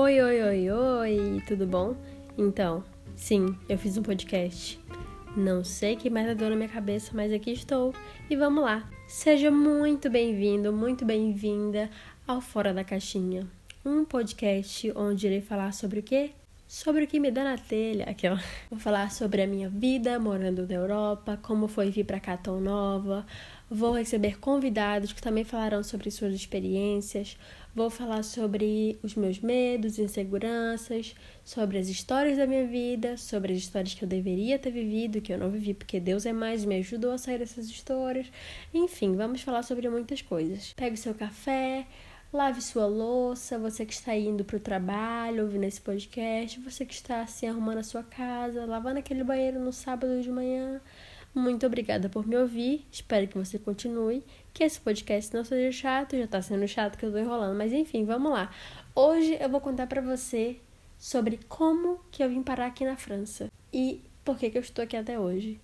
Oi, oi, oi, oi, tudo bom? Então, sim, eu fiz um podcast. Não sei que mais deu na minha cabeça, mas aqui estou e vamos lá. Seja muito bem-vindo, muito bem-vinda ao Fora da Caixinha, um podcast onde irei falar sobre o quê? Sobre o que me dá na telha, aquela. Vou falar sobre a minha vida morando na Europa, como foi vir para cá tão nova. Vou receber convidados que também falarão sobre suas experiências. Vou falar sobre os meus medos, inseguranças, sobre as histórias da minha vida, sobre as histórias que eu deveria ter vivido, que eu não vivi porque Deus é mais me ajudou a sair dessas histórias. Enfim, vamos falar sobre muitas coisas. Pegue seu café, Lave sua louça, você que está indo para o trabalho, ouvindo esse podcast, você que está se assim, arrumando a sua casa, lavando aquele banheiro no sábado de manhã. Muito obrigada por me ouvir. Espero que você continue. Que esse podcast não seja chato, já está sendo chato que eu estou enrolando, mas enfim, vamos lá. Hoje eu vou contar para você sobre como que eu vim parar aqui na França e por que, que eu estou aqui até hoje.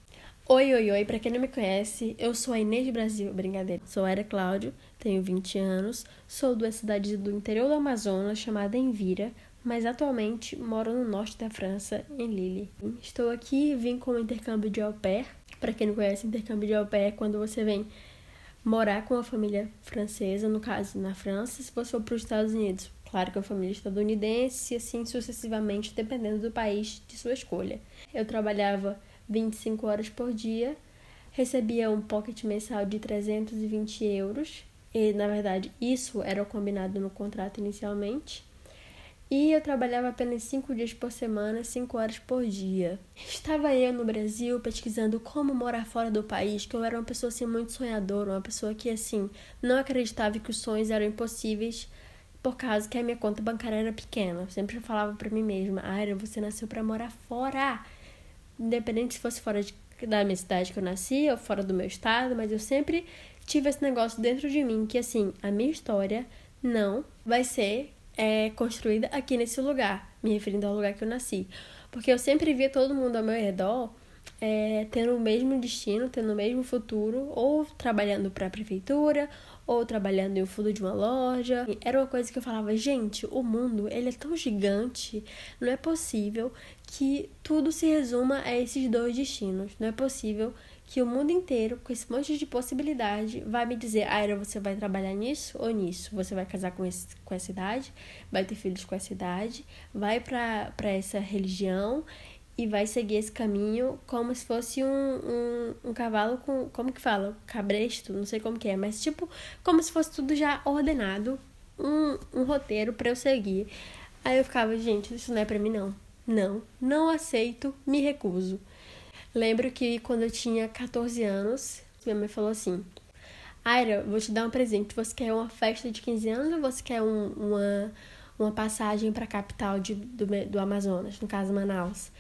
Oi, oi, oi, pra quem não me conhece, eu sou a Inês Brasil, brincadeira. Sou a Era Cláudio, tenho 20 anos, sou de uma cidade do interior do Amazonas chamada Envira, mas atualmente moro no norte da França, em Lille. Estou aqui, vim com o intercâmbio de au pair. Pra quem não conhece, intercâmbio de au pair é quando você vem morar com uma família francesa, no caso na França, se você for para os Estados Unidos. Claro que é uma família estadunidense e assim sucessivamente, dependendo do país de sua escolha. Eu trabalhava 25 horas por dia, recebia um pocket mensal de 320 euros, e na verdade isso era combinado no contrato inicialmente. E eu trabalhava apenas 5 dias por semana, 5 horas por dia. Estava eu no Brasil pesquisando como morar fora do país, que eu era uma pessoa assim muito sonhadora, uma pessoa que assim não acreditava que os sonhos eram impossíveis por causa que a minha conta bancária era pequena. Eu sempre falava para mim mesma: "Aira, você nasceu para morar fora" independente se fosse fora de, da minha cidade que eu nasci ou fora do meu estado, mas eu sempre tive esse negócio dentro de mim que assim, a minha história não vai ser é, construída aqui nesse lugar, me referindo ao lugar que eu nasci. Porque eu sempre via todo mundo ao meu redor é, tendo o mesmo destino, tendo o mesmo futuro, ou trabalhando para a prefeitura, ou trabalhando no fundo de uma loja. Era uma coisa que eu falava, gente, o mundo ele é tão gigante, não é possível que tudo se resuma a esses dois destinos. Não é possível que o mundo inteiro, com esse monte de possibilidade, vai me dizer, Aira, você vai trabalhar nisso ou nisso? Você vai casar com, esse, com essa idade, vai ter filhos com essa idade, vai para essa religião e vai seguir esse caminho como se fosse um, um, um, cavalo com. Como que fala? Cabresto, não sei como que é, mas tipo, como se fosse tudo já ordenado, um, um roteiro para eu seguir. Aí eu ficava, gente, isso não é pra mim não. Não, não aceito, me recuso. Lembro que quando eu tinha 14 anos, minha mãe falou assim: Aira, vou te dar um presente. Você quer uma festa de 15 anos ou você quer um, uma, uma passagem para a capital de, do, do Amazonas, no caso Manaus?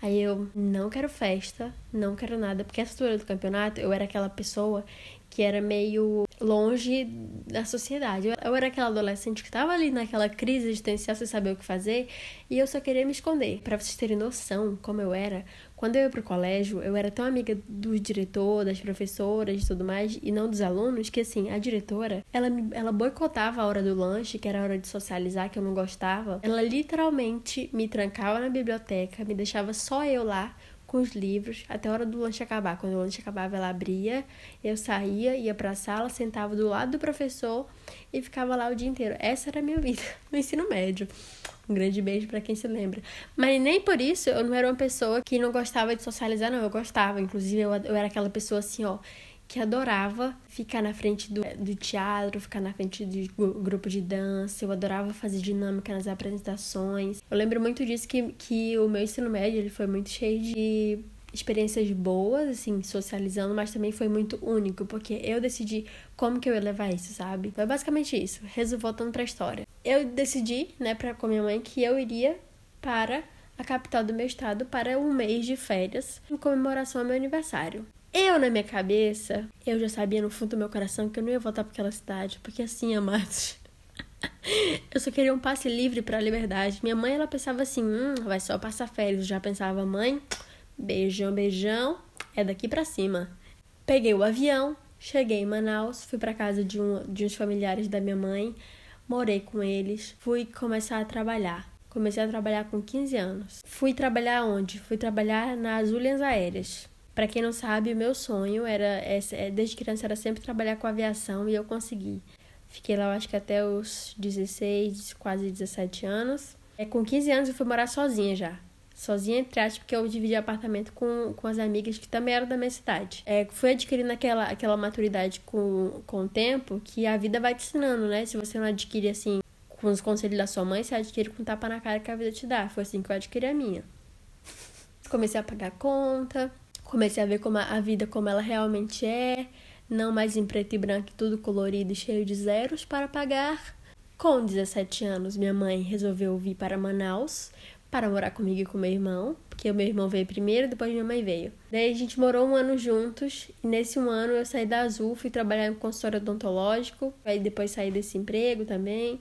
Aí eu não quero festa, não quero nada, porque essa altura do campeonato eu era aquela pessoa que era meio longe da sociedade. Eu era aquela adolescente que estava ali naquela crise existencial sem saber o que fazer e eu só queria me esconder. Para vocês terem noção como eu era, quando eu ia pro colégio, eu era tão amiga do diretor, das professoras e tudo mais, e não dos alunos, que assim, a diretora, ela, ela boicotava a hora do lanche, que era a hora de socializar, que eu não gostava. Ela literalmente me trancava na biblioteca, me deixava só eu lá com os livros até a hora do lanche acabar. Quando o lanche acabava, ela abria, eu saía, ia para a sala, sentava do lado do professor e ficava lá o dia inteiro. Essa era a minha vida no ensino médio. Um grande beijo para quem se lembra. Mas nem por isso eu não era uma pessoa que não gostava de socializar, não. Eu gostava. Inclusive, eu, eu era aquela pessoa assim, ó, que adorava ficar na frente do, do teatro, ficar na frente de grupo de dança. Eu adorava fazer dinâmica nas apresentações. Eu lembro muito disso que, que o meu ensino médio ele foi muito cheio de experiências boas, assim, socializando, mas também foi muito único, porque eu decidi como que eu ia levar isso, sabe? Foi basicamente isso. Resumo voltando pra história. Eu decidi, né, pra, com minha mãe, que eu iria para a capital do meu estado para um mês de férias em comemoração ao meu aniversário. Eu, na minha cabeça, eu já sabia no fundo do meu coração que eu não ia voltar para aquela cidade, porque assim, amados, eu só queria um passe livre para a liberdade. Minha mãe, ela pensava assim, hum, vai só passar férias. Eu já pensava, mãe, beijão, beijão, é daqui para cima. Peguei o avião, cheguei em Manaus, fui para casa de, um, de uns familiares da minha mãe, morei com eles, fui começar a trabalhar. Comecei a trabalhar com 15 anos. Fui trabalhar onde? Fui trabalhar nas Ulhas Aéreas. Para quem não sabe, o meu sonho era, é, desde criança, era sempre trabalhar com aviação e eu consegui. Fiquei lá, acho que até os 16, quase 17 anos. É, com 15 anos eu fui morar sozinha já. Sozinha, entre porque eu dividi apartamento com, com as amigas que também eram da minha cidade. É, fui adquirindo aquela, aquela maturidade com, com o tempo que a vida vai te ensinando, né? Se você não adquire assim com os conselhos da sua mãe, você adquire com tapa na cara que a vida te dá. Foi assim que eu adquiri a minha. Comecei a pagar conta, comecei a ver como a, vida como ela realmente é, não mais em preto e branco, tudo colorido e cheio de zeros para pagar. Com 17 anos, minha mãe resolveu vir para Manaus para morar comigo e com meu irmão, porque o meu irmão veio primeiro, depois minha mãe veio. Daí a gente morou um ano juntos, e nesse um ano eu saí da Azul, fui trabalhar em consultório odontológico, aí depois saí desse emprego também.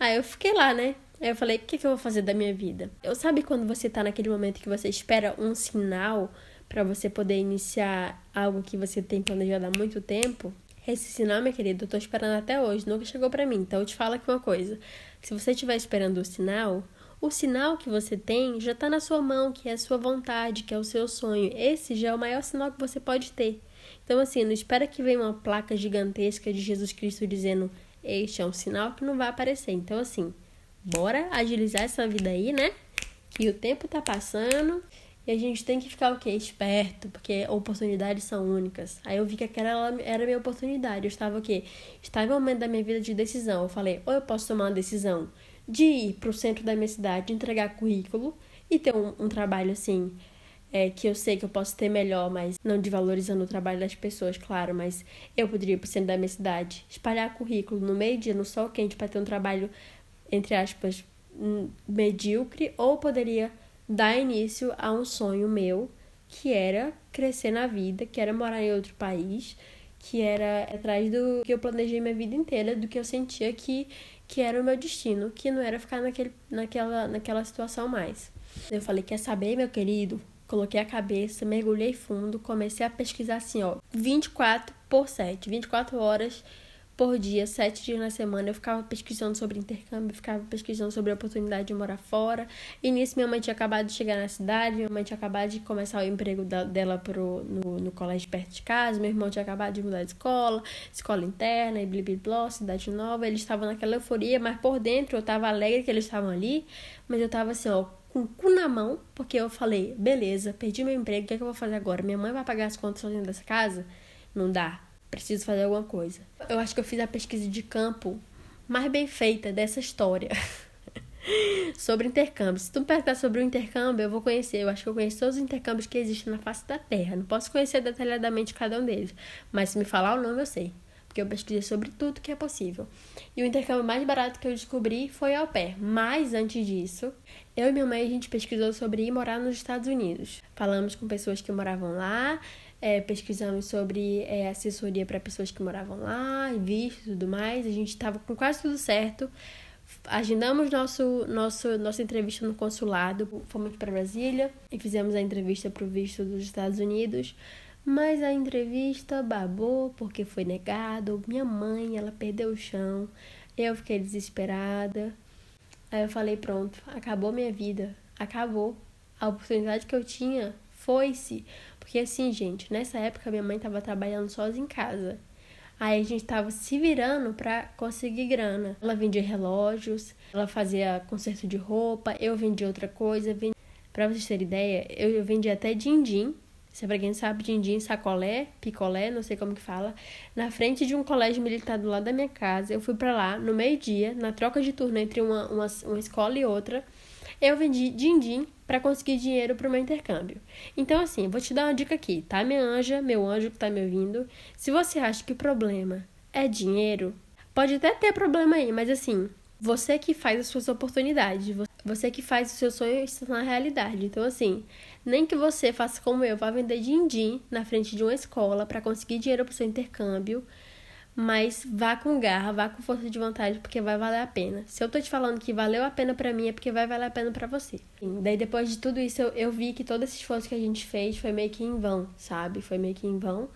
Aí eu fiquei lá, né? Aí eu falei, o que, que eu vou fazer da minha vida? Eu sabe quando você tá naquele momento que você espera um sinal para você poder iniciar algo que você tem planejado há muito tempo? Esse sinal, minha querida, eu tô esperando até hoje, nunca chegou para mim. Então eu te falo aqui uma coisa. Se você estiver esperando o sinal, o sinal que você tem já está na sua mão, que é a sua vontade, que é o seu sonho. Esse já é o maior sinal que você pode ter. Então, assim, não espera que venha uma placa gigantesca de Jesus Cristo dizendo este é um sinal que não vai aparecer. Então, assim, bora agilizar essa vida aí, né? Que o tempo tá passando e a gente tem que ficar o quê? Esperto, porque oportunidades são únicas. Aí eu vi que aquela era a minha oportunidade. Eu estava o quê? Estava em um momento da minha vida de decisão. Eu falei, ou eu posso tomar uma decisão de ir para o centro da minha cidade, entregar currículo e ter um, um trabalho assim é, que eu sei que eu posso ter melhor, mas não de valorizando o trabalho das pessoas, claro, mas eu poderia ir pro centro da minha cidade, espalhar currículo no meio-dia, no sol quente, para ter um trabalho, entre aspas, hum, medíocre, ou poderia dar início a um sonho meu, que era crescer na vida, que era morar em outro país, que era atrás do que eu planejei minha vida inteira, do que eu sentia que, que era o meu destino, que não era ficar naquele, naquela, naquela situação mais. Eu falei, quer saber, meu querido? Coloquei a cabeça, mergulhei fundo, comecei a pesquisar assim, ó, 24 por 7, 24 horas por dia, sete dias na semana. Eu ficava pesquisando sobre intercâmbio, ficava pesquisando sobre a oportunidade de morar fora. E nisso minha mãe tinha acabado de chegar na cidade, minha mãe tinha acabado de começar o emprego da, dela pro, no, no colégio perto de casa, meu irmão tinha acabado de mudar de escola, escola interna e blá, cidade nova. Eles estavam naquela euforia, mas por dentro eu tava alegre que eles estavam ali, mas eu tava assim, ó, com o cu na mão, porque eu falei, beleza, perdi meu emprego, o que, é que eu vou fazer agora? Minha mãe vai pagar as contas sozinha dessa casa? Não dá. Preciso fazer alguma coisa. Eu acho que eu fiz a pesquisa de campo mais bem feita dessa história. sobre intercâmbio. Se tu me perguntar sobre o intercâmbio, eu vou conhecer. Eu acho que eu conheço todos os intercâmbios que existem na face da Terra. Não posso conhecer detalhadamente cada um deles. Mas se me falar o nome, eu sei porque eu pesquisei sobre tudo que é possível. E o intercâmbio mais barato que eu descobri foi ao pé. Mas antes disso, eu e minha mãe a gente pesquisou sobre ir morar nos Estados Unidos. Falamos com pessoas que moravam lá, é, pesquisamos sobre é, assessoria para pessoas que moravam lá, visto e tudo mais. A gente estava com quase tudo certo. Agendamos nosso, nosso, nossa entrevista no consulado, fomos para Brasília e fizemos a entrevista para o visto dos Estados Unidos. Mas a entrevista babou porque foi negado. Minha mãe, ela perdeu o chão. Eu fiquei desesperada. Aí eu falei, pronto, acabou minha vida. Acabou. A oportunidade que eu tinha foi-se. Porque assim, gente, nessa época minha mãe estava trabalhando sozinha em casa. Aí a gente tava se virando para conseguir grana. Ela vendia relógios, ela fazia conserto de roupa, eu vendia outra coisa. Vend... Pra vocês terem ideia, eu vendia até din-din se é pra quem sabe, din-din, sacolé, picolé, não sei como que fala, na frente de um colégio militar do lado da minha casa. Eu fui para lá no meio-dia, na troca de turno entre uma, uma, uma escola e outra. Eu vendi din-din para conseguir dinheiro para o meu intercâmbio. Então, assim, vou te dar uma dica aqui, tá, minha anja, meu anjo que tá me ouvindo? Se você acha que o problema é dinheiro, pode até ter problema aí, mas assim, você que faz as suas oportunidades, você que faz o seu sonho se tornar realidade. Então, assim, nem que você faça como eu, vá vender din-din na frente de uma escola para conseguir dinheiro para o seu intercâmbio, mas vá com garra, vá com força de vontade, porque vai valer a pena. Se eu tô te falando que valeu a pena para mim, é porque vai valer a pena para você. daí depois de tudo isso, eu, eu vi que todo esse esforço que a gente fez foi meio que em vão, sabe? Foi meio que em vão.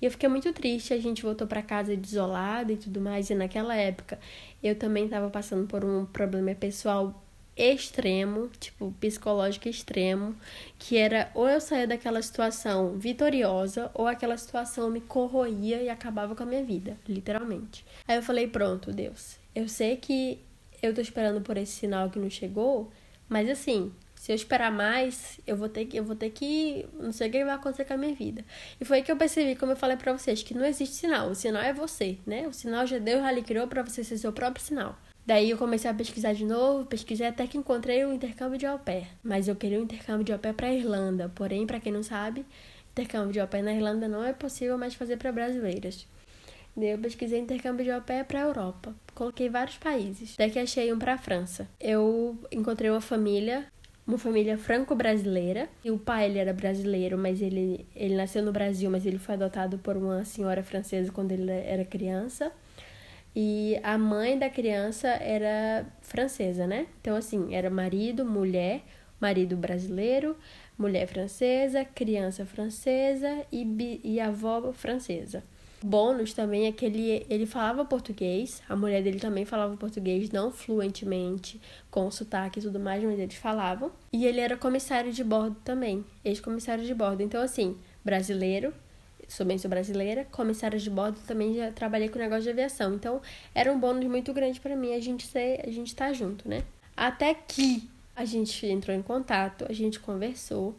E eu fiquei muito triste, a gente voltou para casa desolada e tudo mais, e naquela época eu também estava passando por um problema pessoal extremo, tipo, psicológico extremo, que era ou eu saía daquela situação vitoriosa, ou aquela situação me corroía e acabava com a minha vida, literalmente. Aí eu falei, pronto, Deus, eu sei que eu tô esperando por esse sinal que não chegou, mas assim, se eu esperar mais, eu vou ter que, eu vou ter que, não sei o que vai acontecer com a minha vida. E foi aí que eu percebi, como eu falei para vocês, que não existe sinal. O sinal é você, né? O sinal já Deus já lhe criou para você ser seu próprio sinal. Daí eu comecei a pesquisar de novo, pesquisei até que encontrei o intercâmbio de au pair. Mas eu queria um intercâmbio de au pair para Irlanda. Porém, para quem não sabe, intercâmbio de au pair na Irlanda não é possível mais fazer para brasileiras. Daí eu pesquisei intercâmbio de au pair para Europa. Coloquei vários países. Daí que achei um para França. Eu encontrei uma família uma família franco-brasileira. E o pai ele era brasileiro, mas ele, ele nasceu no Brasil, mas ele foi adotado por uma senhora francesa quando ele era criança. E a mãe da criança era francesa, né? Então, assim, era marido, mulher, marido brasileiro, mulher francesa, criança francesa e, e avó francesa. Bônus também é que ele, ele falava português, a mulher dele também falava português, não fluentemente, com sotaque e tudo mais, mas eles falavam. E ele era comissário de bordo também, ex-comissário de bordo. Então, assim, brasileiro, sou bem sou brasileira, comissária de bordo também já trabalhei com negócio de aviação. Então, era um bônus muito grande para mim a gente ser, a gente estar tá junto, né? Até que a gente entrou em contato, a gente conversou.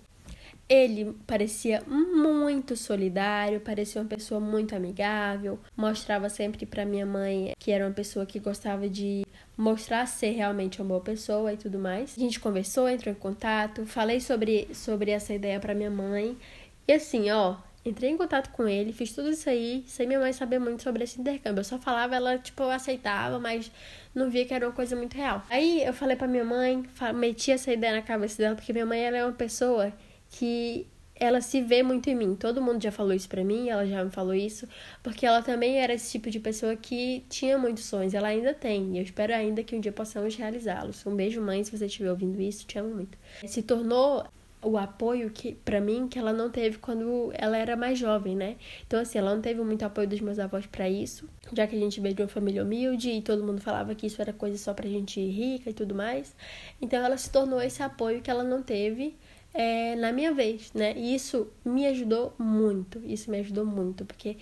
Ele parecia muito solidário, parecia uma pessoa muito amigável, mostrava sempre para minha mãe que era uma pessoa que gostava de mostrar ser realmente uma boa pessoa e tudo mais. A gente conversou, entrou em contato, falei sobre, sobre essa ideia para minha mãe. E assim, ó, Entrei em contato com ele, fiz tudo isso aí, sem minha mãe saber muito sobre esse intercâmbio. Eu só falava, ela, tipo, aceitava, mas não via que era uma coisa muito real. Aí eu falei pra minha mãe, meti essa ideia na cabeça dela, porque minha mãe ela é uma pessoa que ela se vê muito em mim. Todo mundo já falou isso pra mim, ela já me falou isso, porque ela também era esse tipo de pessoa que tinha muitos sonhos, ela ainda tem, e eu espero ainda que um dia possamos realizá-los. Um beijo, mãe, se você estiver ouvindo isso, te amo muito. Se tornou o apoio que para mim que ela não teve quando ela era mais jovem, né? Então assim, ela não teve muito apoio dos meus avós para isso, já que a gente veio de uma família humilde e todo mundo falava que isso era coisa só pra gente rica e tudo mais. Então ela se tornou esse apoio que ela não teve é, na minha vez, né? E isso me ajudou muito, isso me ajudou muito, porque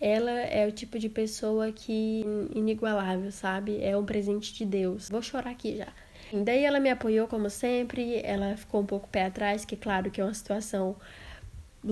ela é o tipo de pessoa que inigualável, sabe? É um presente de Deus. Vou chorar aqui já. Daí ela me apoiou como sempre, ela ficou um pouco pé atrás, que claro que é uma situação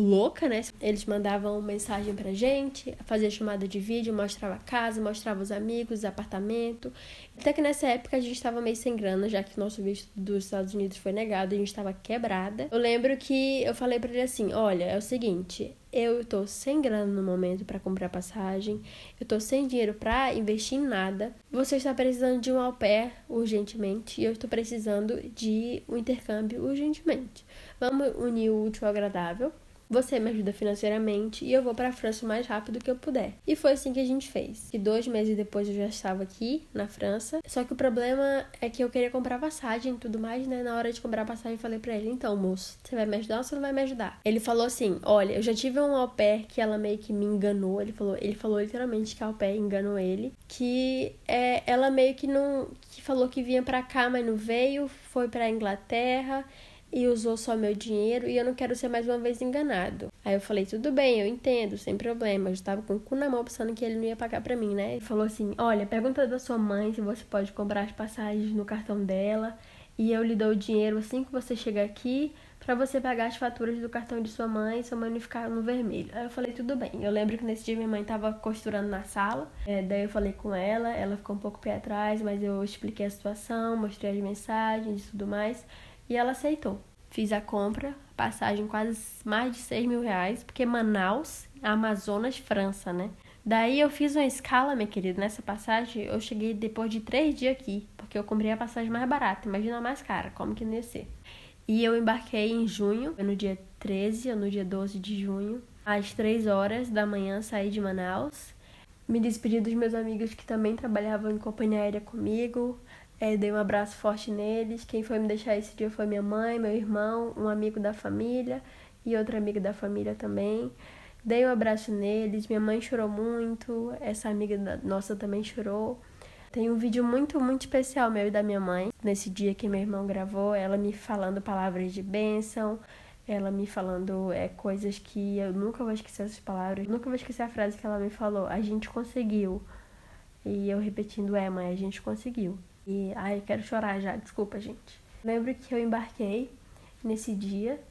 louca, né? Eles mandavam mensagem pra gente, fazia chamada de vídeo, mostrava a casa, mostrava os amigos, o apartamento. Até que nessa época a gente estava meio sem grana, já que nosso visto dos Estados Unidos foi negado, a gente estava quebrada. Eu lembro que eu falei para ele assim: "Olha, é o seguinte, eu tô sem grana no momento para comprar passagem, eu tô sem dinheiro para investir em nada. Você está precisando de um au pair urgentemente e eu estou precisando de um intercâmbio urgentemente. Vamos unir o útil ao agradável você me ajuda financeiramente e eu vou para a França o mais rápido que eu puder. E foi assim que a gente fez. E dois meses depois eu já estava aqui na França. Só que o problema é que eu queria comprar passagem e tudo mais, né? Na hora de comprar passagem, eu falei para ele: então, moço, você vai me ajudar ou você não vai me ajudar? Ele falou assim: olha, eu já tive um au pair que ela meio que me enganou. Ele falou, ele falou literalmente que a au pair enganou ele. Que é, ela meio que não. que falou que vinha para cá, mas não veio, foi pra Inglaterra e usou só meu dinheiro e eu não quero ser mais uma vez enganado. Aí eu falei, tudo bem, eu entendo, sem problema. Eu estava com o cu na mão pensando que ele não ia pagar pra mim, né? Ele falou assim: olha, pergunta da sua mãe se você pode comprar as passagens no cartão dela e eu lhe dou o dinheiro assim que você chegar aqui para você pagar as faturas do cartão de sua mãe sua mãe não ficar no vermelho. Aí eu falei, tudo bem. Eu lembro que nesse dia minha mãe tava costurando na sala, é, daí eu falei com ela, ela ficou um pouco pé atrás, mas eu expliquei a situação, mostrei as mensagens e tudo mais. E ela aceitou. Fiz a compra, passagem quase mais de 6 mil reais, porque Manaus, Amazonas, França, né? Daí eu fiz uma escala, minha querida, nessa passagem eu cheguei depois de três dias aqui, porque eu comprei a passagem mais barata, imagina a mais cara, como que não ia ser. E eu embarquei em junho, no dia 13 ou no dia 12 de junho, às 3 horas da manhã saí de Manaus. Me despedi dos meus amigos que também trabalhavam em companhia aérea comigo, é, dei um abraço forte neles. Quem foi me deixar esse dia foi minha mãe, meu irmão, um amigo da família e outro amigo da família também. Dei um abraço neles, minha mãe chorou muito, essa amiga nossa também chorou. Tem um vídeo muito, muito especial meu e da minha mãe, nesse dia que meu irmão gravou, ela me falando palavras de bênção, ela me falando é, coisas que eu nunca vou esquecer essas palavras, nunca vou esquecer a frase que ela me falou, a gente conseguiu. E eu repetindo, é mãe, a gente conseguiu. E, ai, quero chorar já, desculpa, gente. Lembro que eu embarquei nesse dia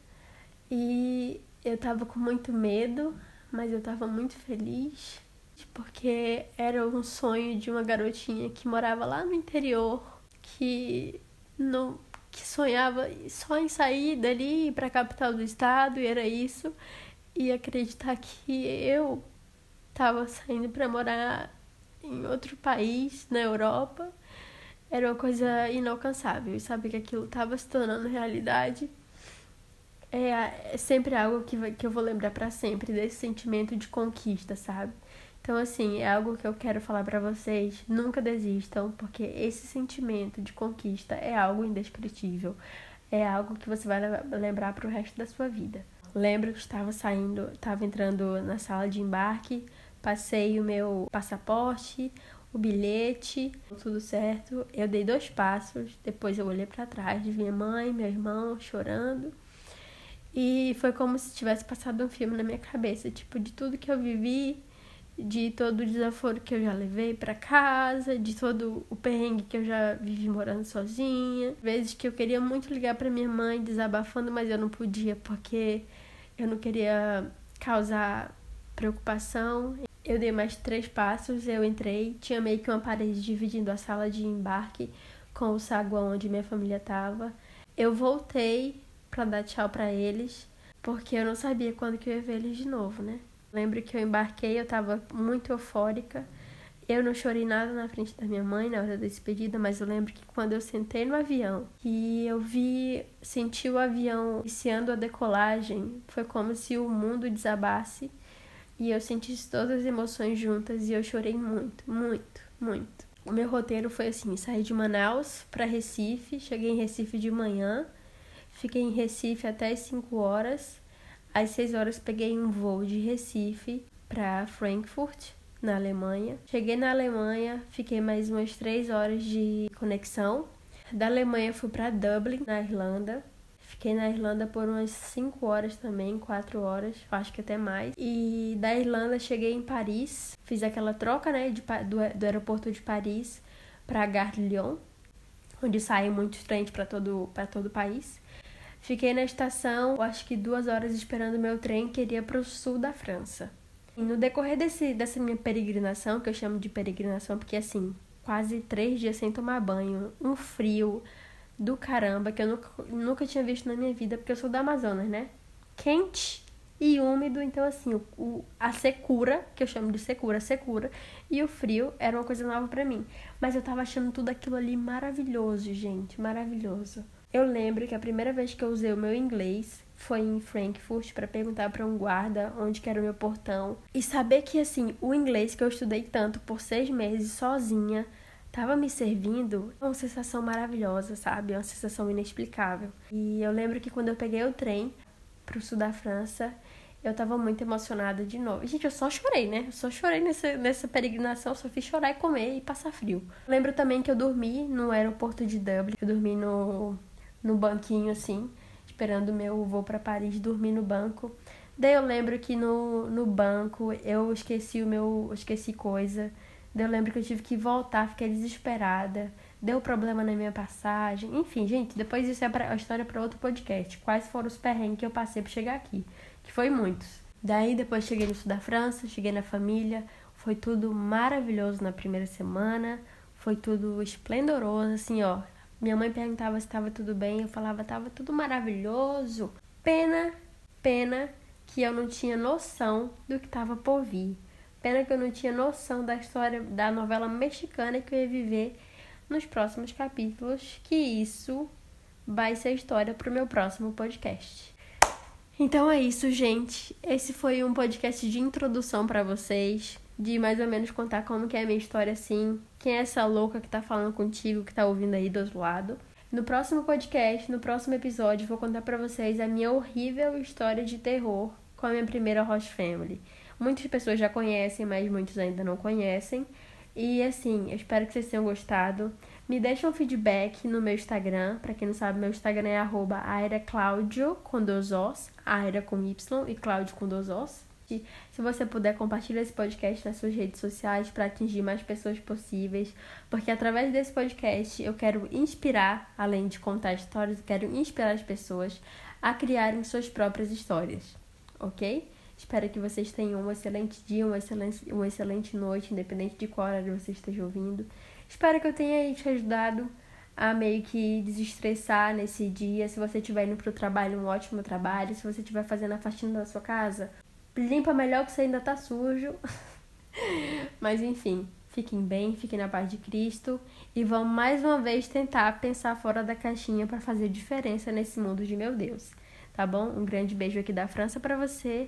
e eu tava com muito medo, mas eu tava muito feliz porque era um sonho de uma garotinha que morava lá no interior, que não que sonhava só em sair dali para a capital do estado e era isso e acreditar que eu tava saindo para morar em outro país na Europa era uma coisa inalcançável. E saber que aquilo estava se tornando realidade é, é sempre algo que, que eu vou lembrar para sempre desse sentimento de conquista, sabe? Então, assim, é algo que eu quero falar para vocês. Nunca desistam, porque esse sentimento de conquista é algo indescritível. É algo que você vai lembrar pro resto da sua vida. Lembro que estava saindo, estava entrando na sala de embarque, passei o meu passaporte, o bilhete, tudo certo. Eu dei dois passos, depois eu olhei para trás, vi minha mãe, meu irmão chorando. E foi como se tivesse passado um filme na minha cabeça, tipo, de tudo que eu vivi, de todo o desaforo que eu já levei para casa, de todo o perrengue que eu já vivi morando sozinha. Vezes que eu queria muito ligar para minha mãe desabafando, mas eu não podia porque eu não queria causar preocupação. Eu dei mais três passos, eu entrei, tinha meio que uma parede dividindo a sala de embarque com o saguão onde minha família estava. Eu voltei para dar tchau para eles, porque eu não sabia quando que eu ia ver eles de novo, né? Lembro que eu embarquei, eu estava muito eufórica. Eu não chorei nada na frente da minha mãe na hora da despedida, mas eu lembro que quando eu sentei no avião e eu vi, senti o avião iniciando a decolagem, foi como se o mundo desabasse e eu senti todas as emoções juntas e eu chorei muito, muito, muito. O meu roteiro foi assim: saí de Manaus para Recife, cheguei em Recife de manhã, fiquei em Recife até as 5 horas. Às 6 horas peguei um voo de Recife para Frankfurt, na Alemanha. Cheguei na Alemanha, fiquei mais umas 3 horas de conexão. Da Alemanha fui para Dublin, na Irlanda. Fiquei na Irlanda por umas 5 horas também, 4 horas, acho que até mais. E da Irlanda cheguei em Paris, fiz aquela troca, né, de, do, do aeroporto de Paris para Gare de Lyon, onde saem muitos trens para todo, todo o país. Fiquei na estação, acho que duas horas esperando meu trem que iria para o sul da França. E no decorrer desse, dessa minha peregrinação, que eu chamo de peregrinação porque assim, quase três dias sem tomar banho, um frio, do caramba que eu nunca, nunca tinha visto na minha vida, porque eu sou da Amazonas, né? Quente e úmido, então assim, o, a secura, que eu chamo de secura, secura, e o frio era uma coisa nova para mim. Mas eu tava achando tudo aquilo ali maravilhoso, gente, maravilhoso. Eu lembro que a primeira vez que eu usei o meu inglês foi em Frankfurt para perguntar para um guarda onde que era o meu portão e saber que assim, o inglês que eu estudei tanto por seis meses sozinha tava me servindo uma sensação maravilhosa, sabe? Uma sensação inexplicável. E eu lembro que quando eu peguei o trem pro sul da França, eu tava muito emocionada de novo. Gente, eu só chorei, né? Eu só chorei nessa, nessa peregrinação, só fiz chorar e comer e passar frio. Lembro também que eu dormi no aeroporto de Dublin, eu dormi no, no banquinho assim, esperando o meu voo para Paris, dormi no banco. Daí eu lembro que no, no banco eu esqueci o meu. Eu esqueci coisa. Eu lembro que eu tive que voltar, fiquei desesperada. Deu problema na minha passagem. Enfim, gente, depois isso é a história para outro podcast. Quais foram os perrengues que eu passei para chegar aqui? Que foi muitos. Daí depois cheguei no sul da França, cheguei na família. Foi tudo maravilhoso na primeira semana. Foi tudo esplendoroso, assim, ó. Minha mãe perguntava se estava tudo bem, eu falava tava tudo maravilhoso. Pena, pena que eu não tinha noção do que estava por vir. Pena que eu não tinha noção da história da novela mexicana que eu ia viver nos próximos capítulos, que isso vai ser história para o meu próximo podcast. Então é isso, gente. Esse foi um podcast de introdução para vocês, de mais ou menos contar como que é a minha história assim, quem é essa louca que tá falando contigo, que tá ouvindo aí do outro lado. No próximo podcast, no próximo episódio, vou contar para vocês a minha horrível história de terror com a minha primeira host family. Muitas pessoas já conhecem, mas muitos ainda não conhecem. E assim, eu espero que vocês tenham gostado. Me deixem um feedback no meu Instagram. Para quem não sabe, meu Instagram é arroba airaclaudio com dois os, aira com Y e Cláudio com dois os. Se você puder, compartilhar esse podcast nas suas redes sociais para atingir mais pessoas possíveis, porque através desse podcast eu quero inspirar, além de contar histórias, eu quero inspirar as pessoas a criarem suas próprias histórias, ok? Espero que vocês tenham um excelente dia, uma excelente, uma excelente noite, independente de qual hora você esteja ouvindo. Espero que eu tenha te ajudado a meio que desestressar nesse dia. Se você estiver indo para o trabalho, um ótimo trabalho. Se você estiver fazendo a faxina da sua casa, limpa melhor que você ainda tá sujo. Mas enfim, fiquem bem, fiquem na paz de Cristo e vamos mais uma vez tentar pensar fora da caixinha para fazer diferença nesse mundo de meu Deus. Tá bom? Um grande beijo aqui da França para você